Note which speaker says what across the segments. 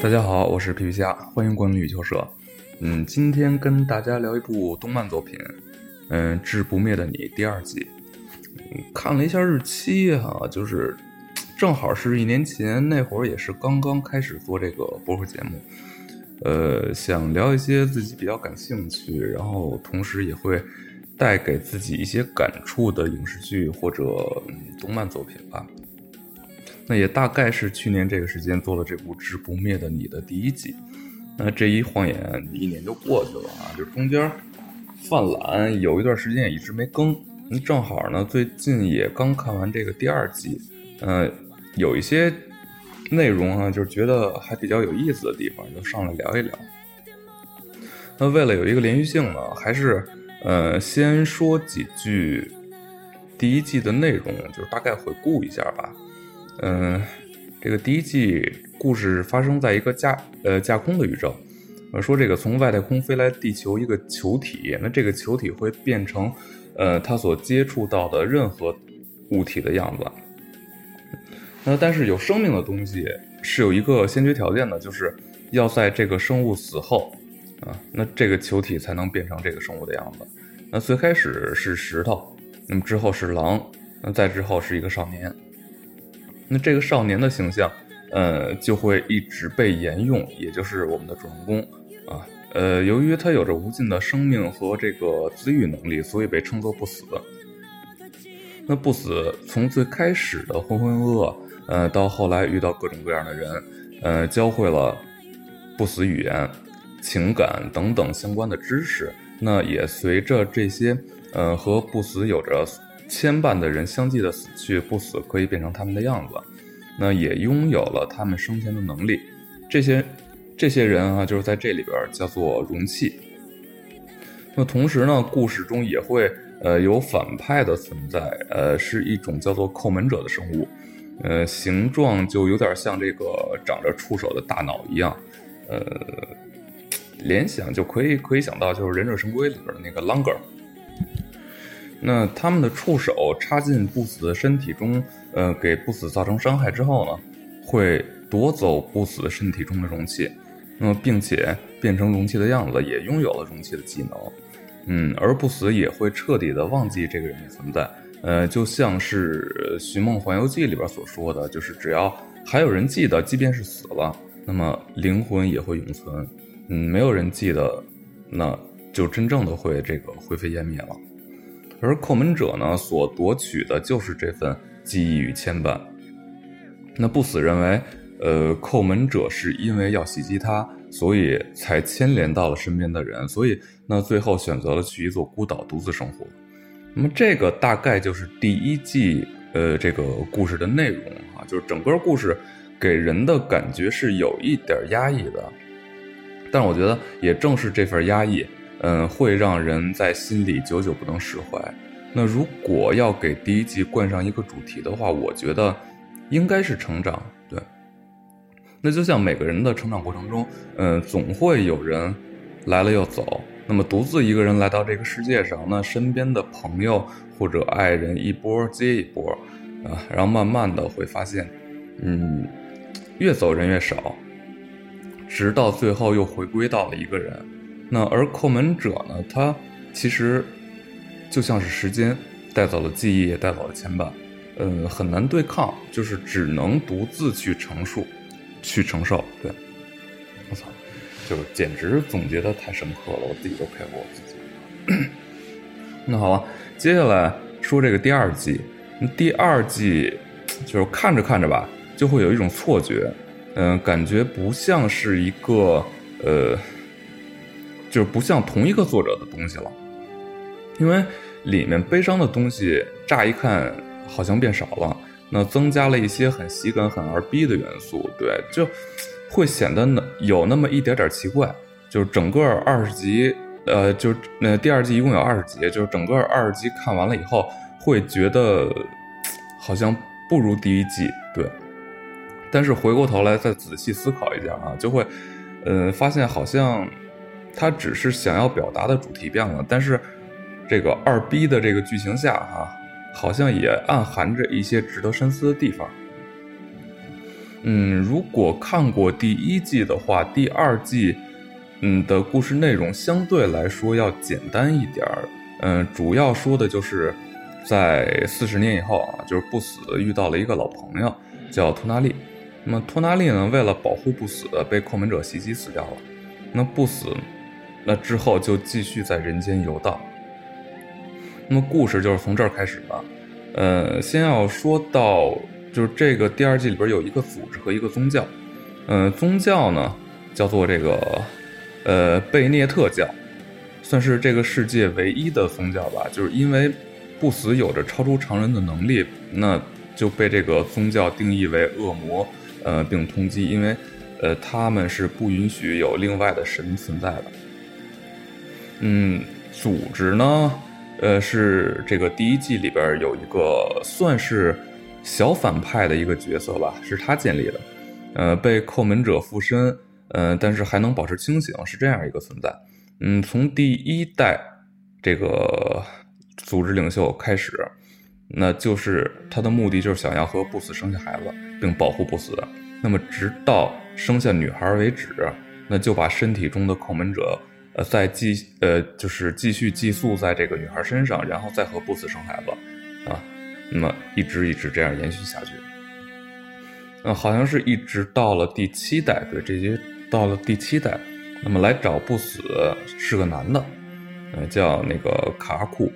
Speaker 1: 大家好，我是皮皮虾，欢迎光临羽球社。嗯，今天跟大家聊一部动漫作品，嗯，《致不灭的你》第二季。看了一下日期哈、就是正好是一年前，那会儿也是刚刚开始做这个播客节目。呃，想聊一些自己比较感兴趣，然后同时也会带给自己一些感触的影视剧或者、动漫作品吧。那也大概是去年这个时间做了这部《致不灭的你》的第一季。那这一晃眼一年就过去了啊，这中间犯懒，有一段时间也一直没更。嗯正好呢，最近也刚看完这个第二季，呃，有一些内容啊，就是觉得还比较有意思的地方，就上来聊一聊。那为了有一个连续性呢，还是呃先说几句第一季的内容，就是大概回顾一下吧。嗯、这个第一季故事发生在一个架呃架空的宇宙，呃说这个从外太空飞来地球一个球体，那这个球体会变成呃它所接触到的任何物体的样子。那但是有生命的东西是有一个先决条件的，就是要在这个生物死后啊，那这个球体才能变成这个生物的样子。那最开始是石头，那么之后是狼，那再之后是一个少年。那这个少年的形象，呃，就会一直被沿用，也就是我们的主人公啊。呃，由于他有着无尽的生命和这个自愈能力，所以被称作不死。那不死从最开始的浑浑噩噩，呃，到后来遇到各种各样的人，呃，教会了不死语言、情感等等相关的知识。那也随着这些呃和不死有着牵绊的人相继的死去，不死可以变成他们的样子，那也拥有了他们生前的能力。这些这些人啊，就是在这里边叫做容器。那同时呢，故事中也会呃有反派的存在，呃，是一种叫做叩门者的生物，呃，形状就有点像这个长着触手的大脑一样，呃，联想就可以可以想到就是《忍者神龟》里边的那个 Longer。那他们的触手插进不死的身体中，呃，给不死造成伤害之后呢，会夺走不死的身体中的容器，那么并且变成容器的样子，也拥有了容器的技能。嗯，而不死也会彻底的忘记这个人的存在。呃，就像是《寻梦环游记》里边所说的，就是只要还有人记得，即便是死了，那么灵魂也会永存。嗯，没有人记得，那就真正的会这个灰飞烟灭了。而叩门者呢，所夺取的就是这份记忆与牵绊。那不死认为，呃，叩门者是因为要袭击他，所以才牵连到了身边的人，所以那最后选择了去一座孤岛独自生活。那么这个大概就是第一季呃这个故事的内容啊，就是整个故事给人的感觉是有一点压抑的，但我觉得也正是这份压抑，嗯，会让人在心里久久不能释怀。那如果要给第一季冠上一个主题的话，我觉得应该是成长，对。那就像每个人的成长过程中，嗯，总会有人来了又走。那么独自一个人来到这个世界上，那身边的朋友或者爱人一波接一波，啊，然后慢慢的会发现，嗯，越走人越少，直到最后又回归到了一个人。那而叩门者呢，他其实就像是时间带走了记忆，也带走了牵绊，嗯，很难对抗，就是只能独自去承受，去承受。对，我操，就是简直总结的太深刻了，我自己都佩服我自己。那好了，接下来说这个第二季。第二季就是看着看着吧，就会有一种错觉，嗯、感觉不像是一个呃，就是不像同一个作者的东西了，因为里面悲伤的东西乍一看好像变少了，那增加了一些很喜感、很二逼的元素，对，就会显得有那么一点点奇怪。就是整个二十集，呃，就是那、第二季一共有二十集，就是整个二十集看完了以后，会觉得好像不如第一季，对。但是回过头来再仔细思考一下啊，就会，呃，发现好像他只是想要表达的主题变了，但是这个二逼的这个剧情下哈、好像也暗含着一些值得深思的地方。嗯，如果看过第一季的话，第二季嗯的故事内容相对来说要简单一点儿。嗯，主要说的就是在四十年以后啊，就是不死遇到了一个老朋友叫托纳利。那么托纳利呢，为了保护不死，被寇门者袭击死掉了。那不死，那之后就继续在人间游荡。那么故事就是从这儿开始的。呃，先要说到，就是这个第二季里边有一个组织和一个宗教。嗯、宗教呢叫做这个呃贝涅特教，算是这个世界唯一的宗教吧。就是因为不死有着超出常人的能力，那就被这个宗教定义为恶魔，呃，并通缉，因为呃他们是不允许有另外的神存在的。嗯，组织呢，呃，是这个第一季里边有一个算是小反派的一个角色吧，是他建立的，呃，被叩门者附身，呃，但是还能保持清醒，是这样一个存在。嗯，从第一代这个组织领袖开始，那就是他的目的就是想要和不死生下孩子，并保护不死。那么直到生下女孩为止，那就把身体中的叩门者，呃，再继呃就是继续寄宿在这个女孩身上，然后再和不死生孩子，啊，那么一直一直这样延续下去。嗯，好像是一直到了第七代，对，这些到了第七代，那么来找不死是个男的，呃，叫那个卡库。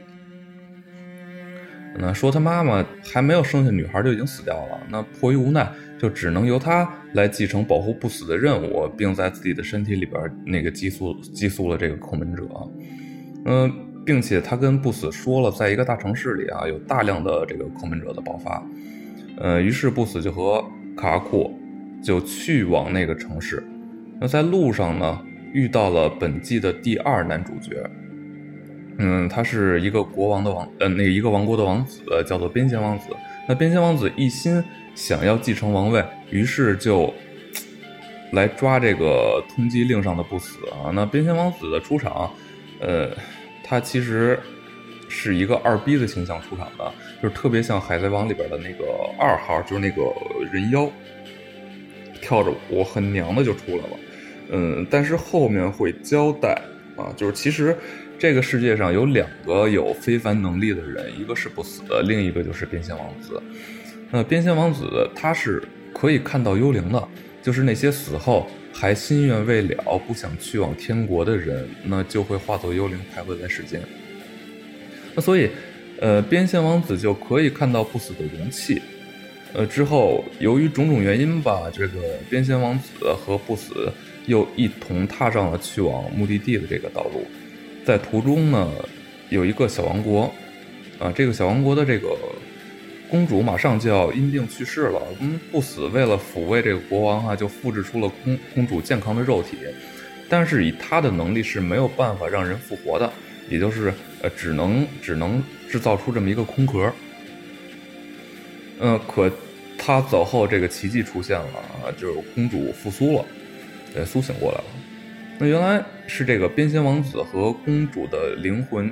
Speaker 1: 那说他妈妈还没有生下女孩就已经死掉了，那迫于无奈，就只能由他来继承保护不死的任务，并在自己的身体里边那个寄宿寄宿了这个叩门者。嗯、并且他跟不死说了，在一个大城市里啊，有大量的这个叩门者的爆发。呃，于是不死就和卡库就去往那个城市。那在路上呢，遇到了本季的第二男主角。嗯，他是一个国王的王，呃，那一个王国的王子，叫做边仙王子。那边仙王子一心想要继承王位，于是就来抓这个通缉令上的不死啊。那边仙王子的出场，呃，他其实是一个二逼的形象出场的，就是特别像《海贼王》里边的那个二号，就是那个人妖，跳着舞很娘的就出来了。嗯，但是后面会交代啊，就是其实这个世界上有两个有非凡能力的人，一个是不死的，另一个就是变仙王子。那变仙王子他是可以看到幽灵的，就是那些死后还心愿未了、不想去往天国的人，那就会化作幽灵徘徊在世间。那所以，呃，边仙王子就可以看到不死的容器。呃，之后由于种种原因吧，这个边仙王子和不死又一同踏上了去往目的地的这个道路。在途中呢，有一个小王国，啊，这个小王国的这个公主马上就要因病去世了。嗯，不死为了抚慰这个国王啊，就复制出了公公主健康的肉体，但是以他的能力是没有办法让人复活的，也就是呃，只能只能制造出这么一个空壳。嗯，可他走后，这个奇迹出现了啊，就是公主复苏了，呃，苏醒过来了。那原来是这个边仙王子和公主的灵魂，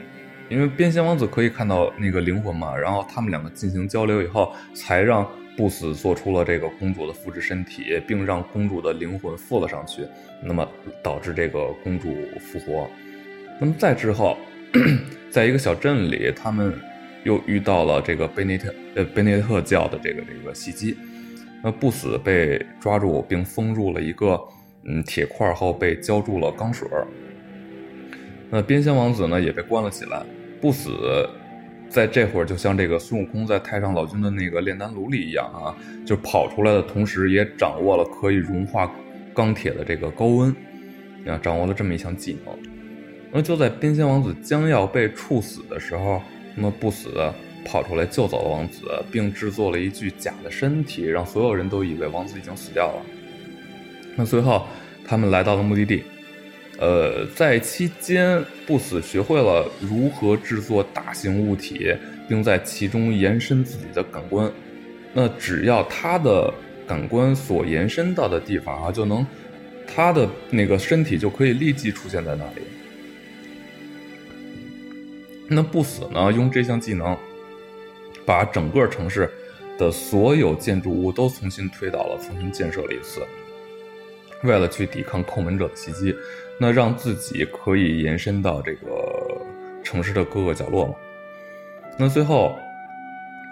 Speaker 1: 因为边仙王子可以看到那个灵魂嘛，然后他们两个进行交流以后，才让不死做出了这个公主的复制身体，并让公主的灵魂附了上去，那么导致这个公主复活。那么再之后，在一个小镇里，他们又遇到了这个贝内特呃贝内特教的这个这个袭击，那不死被抓住并封入了一个嗯铁块后被浇筑了钢水。那边仙王子呢也被关了起来，不死在这会儿就像这个孙悟空在太上老君的那个炼丹炉里一样啊，就跑出来的同时也掌握了可以融化钢铁的这个高温，啊，掌握了这么一项技能。那就在边仙王子将要被处死的时候，那么不死跑出来救走了王子，并制作了一具假的身体，让所有人都以为王子已经死掉了。那随后他们来到了目的地，呃，在期间不死学会了如何制作大型物体，并在其中延伸自己的感官。那只要他的感官所延伸到的地方啊，就能他的那个身体就可以立即出现在那里。那不死呢，用这项技能把整个城市的所有建筑物都重新推倒了，重新建设了一次，为了去抵抗叩门者的袭击，那让自己可以延伸到这个城市的各个角落嘛。那最后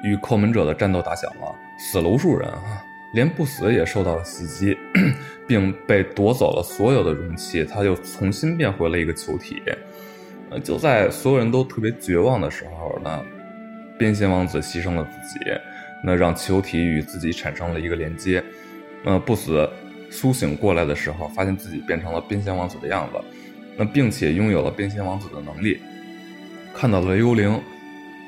Speaker 1: 与叩门者的战斗打响了，死了无数人啊。连不死也受到了袭击，并被夺走了所有的容器，他又重新变回了一个球体。呃，就在所有人都特别绝望的时候呢，边线王子牺牲了自己，那让球体与自己产生了一个连接。呃，不死苏醒过来的时候，发现自己变成了边仙王子的样子，那并且拥有了边仙王子的能力，看到了幽灵。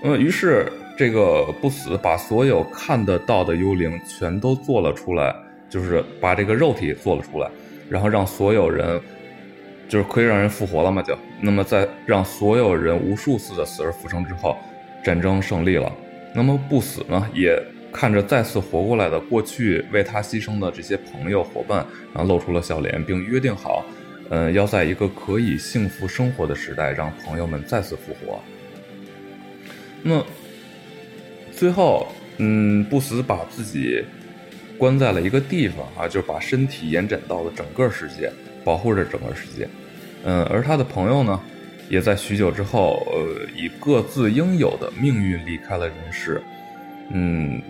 Speaker 1: 呃，于是。这个不死把所有看得到的幽灵全都做了出来，就是把这个肉体做了出来，然后让所有人，就是可以让人复活了嘛？就那么在让所有人无数次的死而复生之后，战争胜利了。那么不死呢，也看着再次活过来的过去为他牺牲的这些朋友伙伴，然后露出了笑脸，并约定好，嗯，要在一个可以幸福生活的时代，让朋友们再次复活。那么。最后，嗯，不死把自己关在了一个地方啊，就是把身体延展到了整个世界，保护着整个世界。嗯，而他的朋友呢，也在许久之后，呃，以各自应有的命运离开了人世。嗯，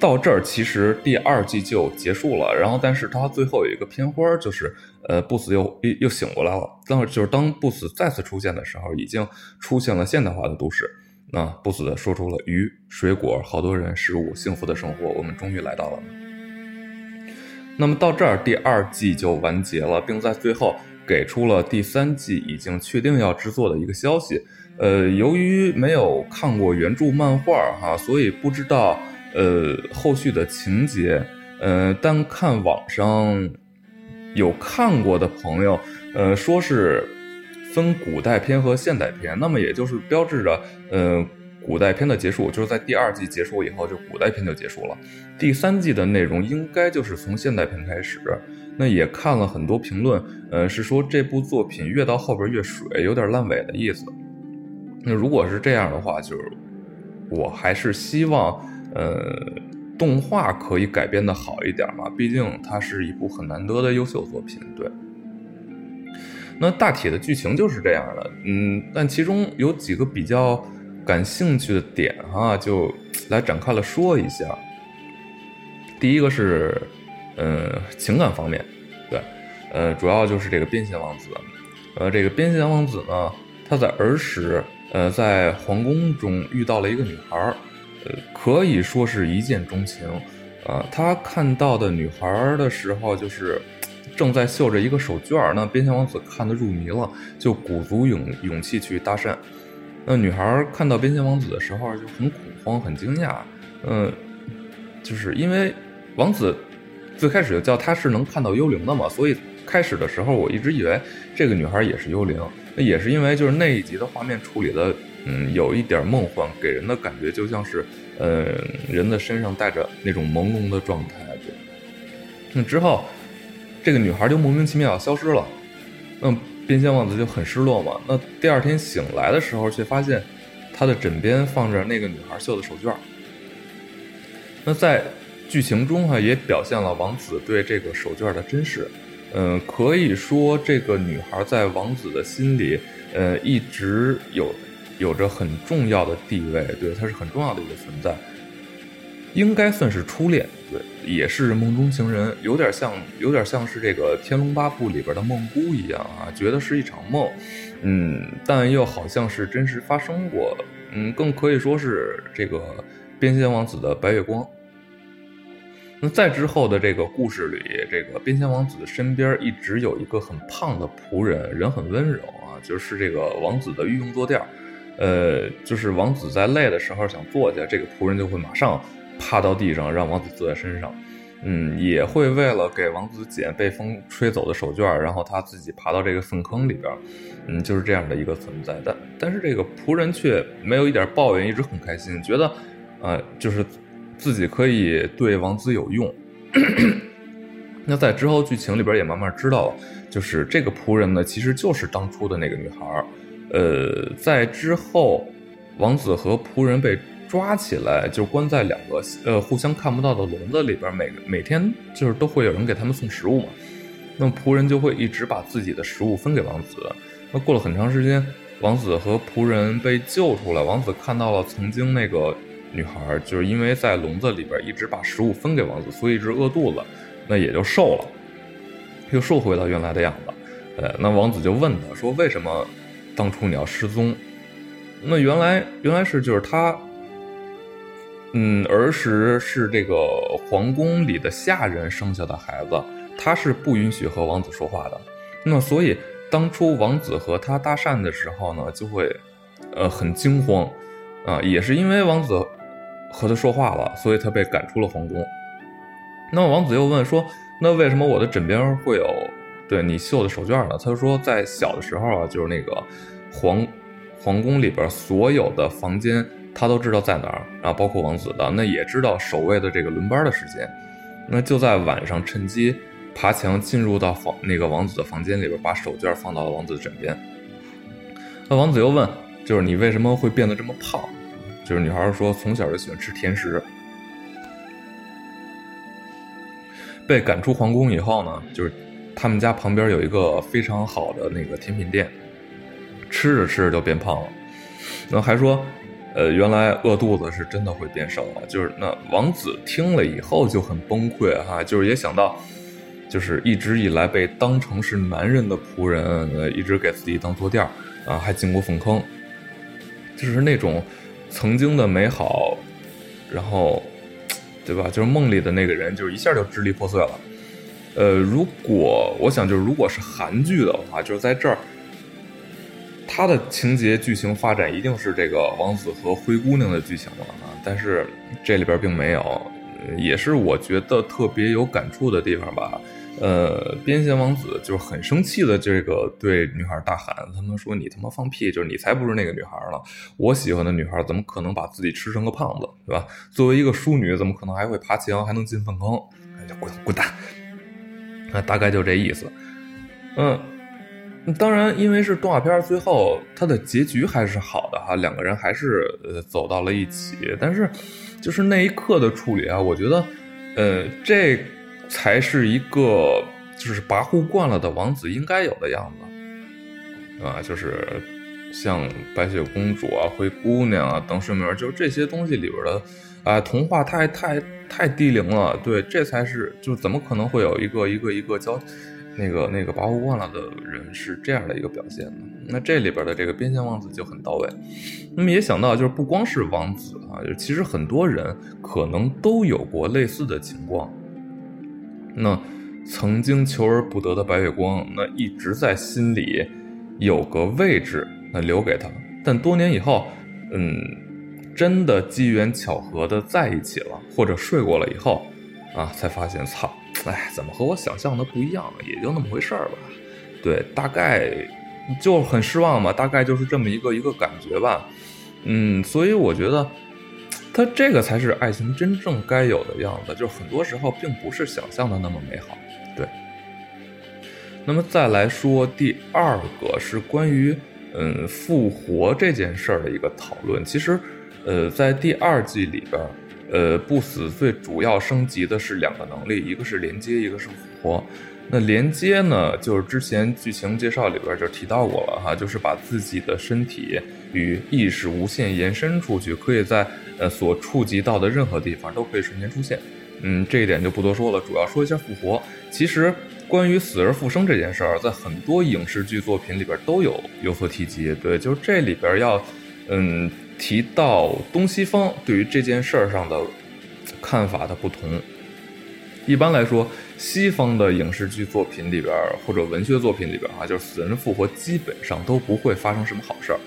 Speaker 1: 到这儿其实第二季就结束了。然后，但是他最后有一个片花，就是呃，不死又又又醒过来了。当就是当不死再次出现的时候，已经出现了现代化的都市。那不死的说出了鱼、水果、好多人、食物、幸福的生活，我们终于来到了。那么到这儿，第二季就完结了，并在最后给出了第三季已经确定要制作的一个消息。呃，由于没有看过原著漫画哈，所以不知道呃后续的情节。呃，但看网上有看过的朋友，呃，说是。分古代篇和现代篇，那么也就是标志着，呃，古代篇的结束，就是在第二季结束以后，就古代篇就结束了。第三季的内容应该就是从现代篇开始。那也看了很多评论，呃，是说这部作品越到后边越水，有点烂尾的意思。那如果是这样的话，就是我还是希望，呃，动画可以改编的好一点嘛，毕竟它是一部很难得的优秀作品，对。那大体的剧情就是这样的，嗯，但其中有几个比较感兴趣的点哈，就来展开了说一下。第一个是，呃，情感方面，对，呃，主要就是这个边贤王子，呃，这个边贤王子呢，他在儿时，呃，在皇宫中遇到了一个女孩儿，呃，可以说是一见钟情，呃，他看到的女孩的时候就是。正在绣着一个手绢儿那边仙王子看得入迷了，就鼓足勇勇气去搭讪。那女孩看到边仙王子的时候就很恐慌、很惊讶。嗯，就是因为王子最开始就叫他是能看到幽灵的嘛，所以开始的时候我一直以为这个女孩也是幽灵。那也是因为就是那一集的画面处理的，嗯，有一点梦幻，给人的感觉就像是，呃，人的身上带着那种朦胧的状态。对，那之后。这个女孩就莫名其妙消失了，那边疆王子就很失落嘛。那第二天醒来的时候，却发现他的枕边放着那个女孩绣的手绢。那在剧情中哈，也表现了王子对这个手绢的珍视。嗯，可以说这个女孩在王子的心里，呃，一直有有着很重要的地位，对，它是很重要的一个存在。应该算是初恋，对，也是梦中情人，有点像，有点像是这个《天龙八部》里边的梦姑一样啊，觉得是一场梦，嗯，但又好像是真实发生过，嗯，更可以说是这个边仙王子的白月光。那在之后的这个故事里，这个边仙王子身边一直有一个很胖的仆人，人很温柔啊，就是这个王子的御用坐垫，呃，就是王子在累的时候想坐下，这个仆人就会马上。趴到地上，让王子坐在身上，嗯，也会为了给王子捡被风吹走的手绢，然后他自己爬到这个粪坑里边，嗯，就是这样的一个存在。但但是这个仆人却没有一点抱怨，一直很开心，觉得，呃，就是自己可以对王子有用。那在之后剧情里边也慢慢知道，就是这个仆人呢，其实就是当初的那个女孩，呃，在之后，王子和仆人被抓起来，就关在两个呃互相看不到的笼子里边，每每天就是都会有人给他们送食物嘛。那么仆人就会一直把自己的食物分给王子。那过了很长时间，王子和仆人被救出来，王子看到了曾经那个女孩，就是因为在笼子里边一直把食物分给王子，所以一直饿肚子，那也就瘦了，又瘦回到原来的样子。呃，那王子就问他说：“为什么当初你要失踪？”那原来原来是就是他，嗯，儿时是这个皇宫里的下人生下的孩子，他是不允许和王子说话的。那所以当初王子和他搭讪的时候呢，就会呃很惊慌啊，也是因为王子和他说话了，所以他被赶出了皇宫。那么王子又问说：“那为什么我的枕边会有对你绣的手绢呢？”他说：“在小的时候啊，就是那个皇。”皇宫里边所有的房间，他都知道在哪儿，然后包括王子的，那也知道守卫的这个轮班的时间，那就在晚上趁机爬墙进入到房那个王子的房间里边，把手绢放到了王子的枕边。那王子又问，就是你为什么会变得这么胖？就是女孩说从小就喜欢吃甜食。被赶出皇宫以后呢，就是他们家旁边有一个非常好的那个甜品店。吃着吃着就变胖了，那还说，呃，原来饿肚子是真的会变瘦啊！就是那王子听了以后就很崩溃哈，就是也想到，就是一直以来被当成是男人的仆人，呃，一直给自己当坐垫啊，还进过粪坑，就是那种曾经的美好，然后，对吧？就是梦里的那个人，就是一下就支离破碎了。呃，如果我想，就是如果是韩剧的话，就是在这儿。他的情节剧情发展一定是这个王子和灰姑娘的剧情了啊，但是这里边并没有，也是我觉得特别有感触的地方吧。呃，边线王子就是很生气的这个对女孩大喊：“他们说你他妈放屁，就是你才不是那个女孩了！我喜欢的女孩怎么可能把自己吃成个胖子，对吧？作为一个淑女，怎么可能还会爬墙，还能进粪坑？滚滚蛋！那大概就这意思。嗯。当然，因为是动画片，最后它的结局还是好的哈，两个人还是呃走到了一起。但是，就是那一刻的处理啊，我觉得，呃，这才是一个就是跋扈惯了的王子应该有的样子啊，就是像白雪公主啊、灰姑娘啊等水美人，就是这些东西里边的啊童话太太太低龄了。对，这才是就怎么可能会有一个一个一个交。那个那个跋扈惯了的人是这样的一个表现呢，那这里边的这个边疆王子就很到位。那么也想到，就是不光是王子啊，就其实很多人可能都有过类似的情况。那曾经求而不得的白月光，那一直在心里有个位置，那留给他。但多年以后，嗯，真的机缘巧合的在一起了，或者睡过了以后，啊，才发现，操。哎，怎么和我想象的不一样？也就那么回事儿吧。对，大概就很失望嘛。大概就是这么一个一个感觉吧。嗯，所以我觉得，他这个才是爱情真正该有的样子。就是很多时候并不是想象的那么美好。对。那么再来说第二个是关于嗯复活这件事儿的一个讨论。其实，呃，在第二季里边。呃，不死最主要升级的是两个能力，一个是连接，一个是复活。那连接呢，就是之前剧情介绍里边就提到过了哈，就是把自己的身体与意识无限延伸出去，可以在呃所触及到的任何地方都可以瞬间出现。嗯，这一点就不多说了，主要说一下复活。其实关于死而复生这件事儿，在很多影视剧作品里边都有有所提及。对，就是这里边要嗯。提到东西方对于这件事儿上的看法的不同，一般来说，西方的影视剧作品里边或者文学作品里边啊，就是死人复活基本上都不会发生什么好事儿。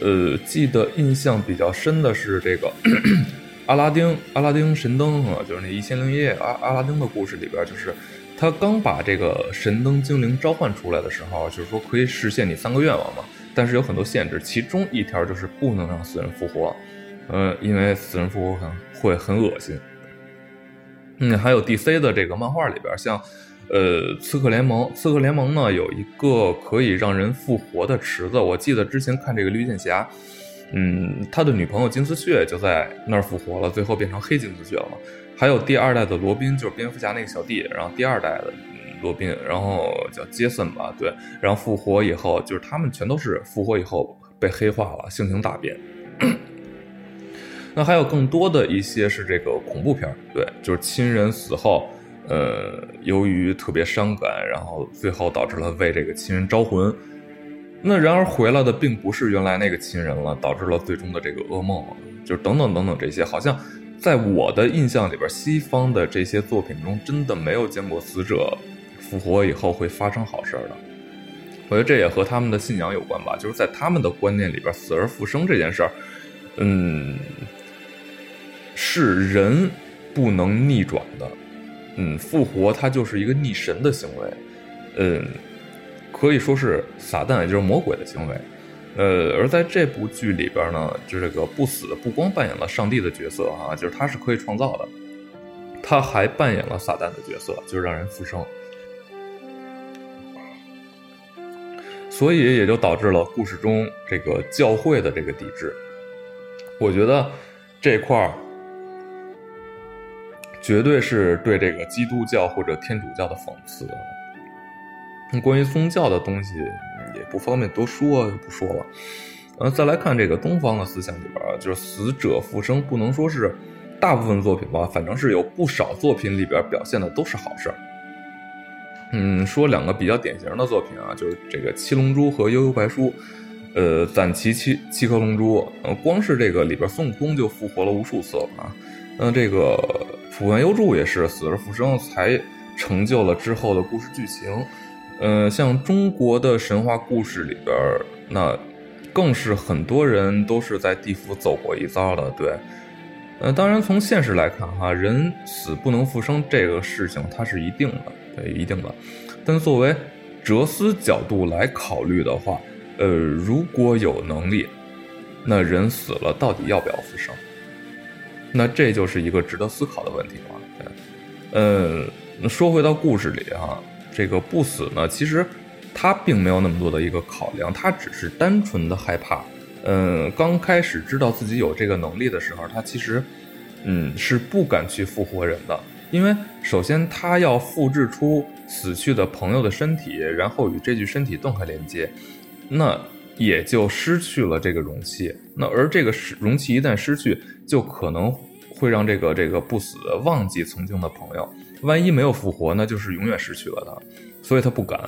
Speaker 1: 呃，记得印象比较深的是这个 阿拉丁，阿拉丁神灯啊，就是那一千零一夜阿阿拉丁的故事里边，就是他刚把这个神灯精灵召唤出来的时候，就是说可以实现你三个愿望嘛。但是有很多限制，其中一条就是不能让死人复活，呃，因为死人复活很会很恶心。嗯，还有 DC 的这个漫画里边，像呃，刺客联盟，刺客联盟呢有一个可以让人复活的池子，我记得之前看这个绿箭侠，嗯，他的女朋友金丝雀就在那儿复活了，最后变成黑金丝雀了。还有第二代的罗宾，就是蝙蝠侠那个小弟，然后第二代的罗宾，然后叫杰森吧，对，然后复活以后，就是他们全都是复活以后被黑化了，性情大变。那还有更多的一些是这个恐怖片，对，就是亲人死后，呃，由于特别伤感，然后最后导致了为这个亲人招魂。那然而回来的并不是原来那个亲人了，导致了最终的这个噩梦，就是等等等等这些，好像在我的印象里边，西方的这些作品中真的没有见过死者复活以后会发生好事的。我觉得这也和他们的信仰有关吧，就是在他们的观念里边，死而复生这件事儿，嗯。是人不能逆转的，嗯，复活它就是一个逆神的行为，嗯，可以说是撒旦也就是魔鬼的行为，呃，而在这部剧里边呢，就这个不死不光扮演了上帝的角色啊，就是他是可以创造的，他还扮演了撒旦的角色，就是让人复生，所以也就导致了故事中这个教会的这个抵制，我觉得这块儿。绝对是对这个基督教或者天主教的讽刺。关于宗教的东西也不方便多说，就不说了。呃，再来看这个东方的思想里边，就是死者复生，不能说是大部分作品吧，反正是有不少作品里边表现的都是好事儿。嗯，说两个比较典型的作品啊，就是这个《七龙珠》和《悠悠白书》。呃，攒齐七七颗龙珠，呃，光是这个里边孙悟空就复活了无数次了啊。那这个。普元幽助也是死而复生，才成就了之后的故事剧情。嗯，像中国的神话故事里边，那更是很多人都是在地府走过一遭的。对，呃，当然从现实来看，哈，人死不能复生这个事情它是一定的，对，一定的。但作为哲思角度来考虑的话，呃，如果有能力，那人死了到底要不要复生？那这就是一个值得思考的问题了。对嗯，说回到故事里哈，这个不死呢，其实他并没有那么多的一个考量，他只是单纯的害怕。嗯，刚开始知道自己有这个能力的时候，他其实嗯是不敢去复活人的，因为首先他要复制出死去的朋友的身体，然后与这具身体断开连接，那。也就失去了这个容器，那而这个容器一旦失去，就可能会让这个这个不死忘记曾经的朋友，万一没有复活，那就是永远失去了他，所以他不敢。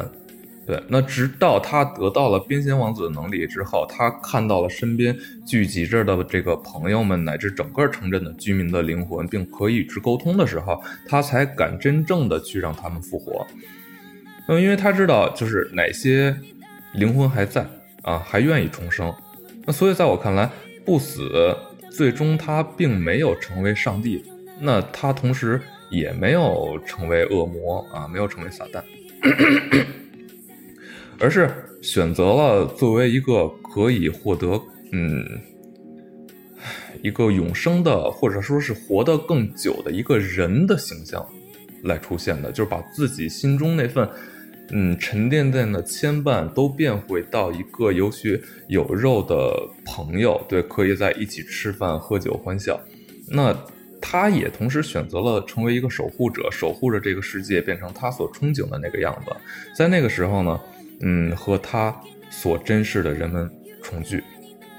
Speaker 1: 对，那直到他得到了边仙王子的能力之后，他看到了身边聚集着的这个朋友们乃至整个城镇的居民的灵魂，并可以与之沟通的时候，他才敢真正的去让他们复活。那嗯，因为他知道就是哪些灵魂还在。啊，还愿意重生，那所以在我看来，不死最终他并没有成为上帝，那他同时也没有成为恶魔啊，没有成为撒旦，而是选择了作为一个可以获得嗯一个永生的，或者说是活得更久的一个人的形象来出现的，就是把自己心中那份。嗯，沉甸甸的牵绊都变回到一个有血有肉的朋友，对，可以在一起吃饭、喝酒、欢笑。那他也同时选择了成为一个守护者，守护着这个世界变成他所憧憬的那个样子。在那个时候呢，嗯，和他所珍视的人们重聚。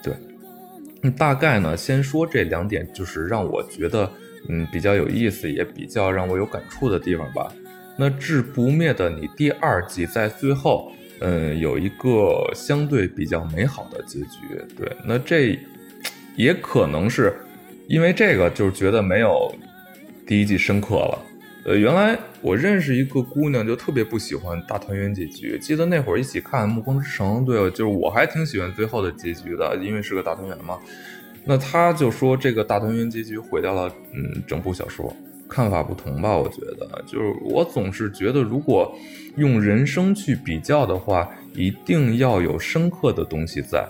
Speaker 1: 对，大概呢，先说这两点，就是让我觉得嗯比较有意思，也比较让我有感触的地方吧。那《至不灭的你》第二季在最后，嗯，有一个相对比较美好的结局。对，那这也可能是因为这个，就是觉得没有第一季深刻了。呃，原来我认识一个姑娘，就特别不喜欢大团圆结局。记得那会儿一起看《暮光之城》，对，就是我还挺喜欢最后的结局的，因为是个大团圆嘛。那她就说这个大团圆结局毁掉了，嗯，整部小说。看法不同吧，我觉得就是我总是觉得，如果用人生去比较的话，一定要有深刻的东西在。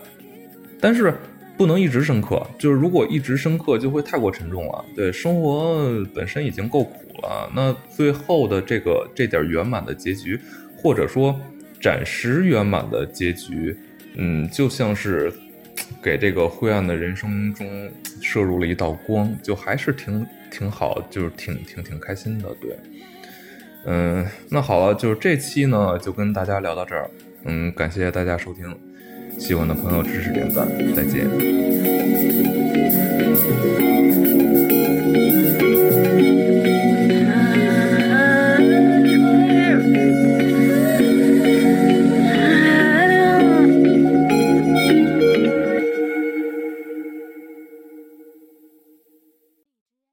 Speaker 1: 但是不能一直深刻，就是如果一直深刻就会太过沉重了。对，生活本身已经够苦了，那最后的这个这点圆满的结局，或者说暂时圆满的结局，嗯，就像是给这个灰暗的人生中摄入了一道光，就还是挺挺好，就是挺挺挺开心的。对，嗯，那好了，就是这期呢就跟大家聊到这儿，嗯，感谢大家收听。喜欢的朋友支持点赞再见。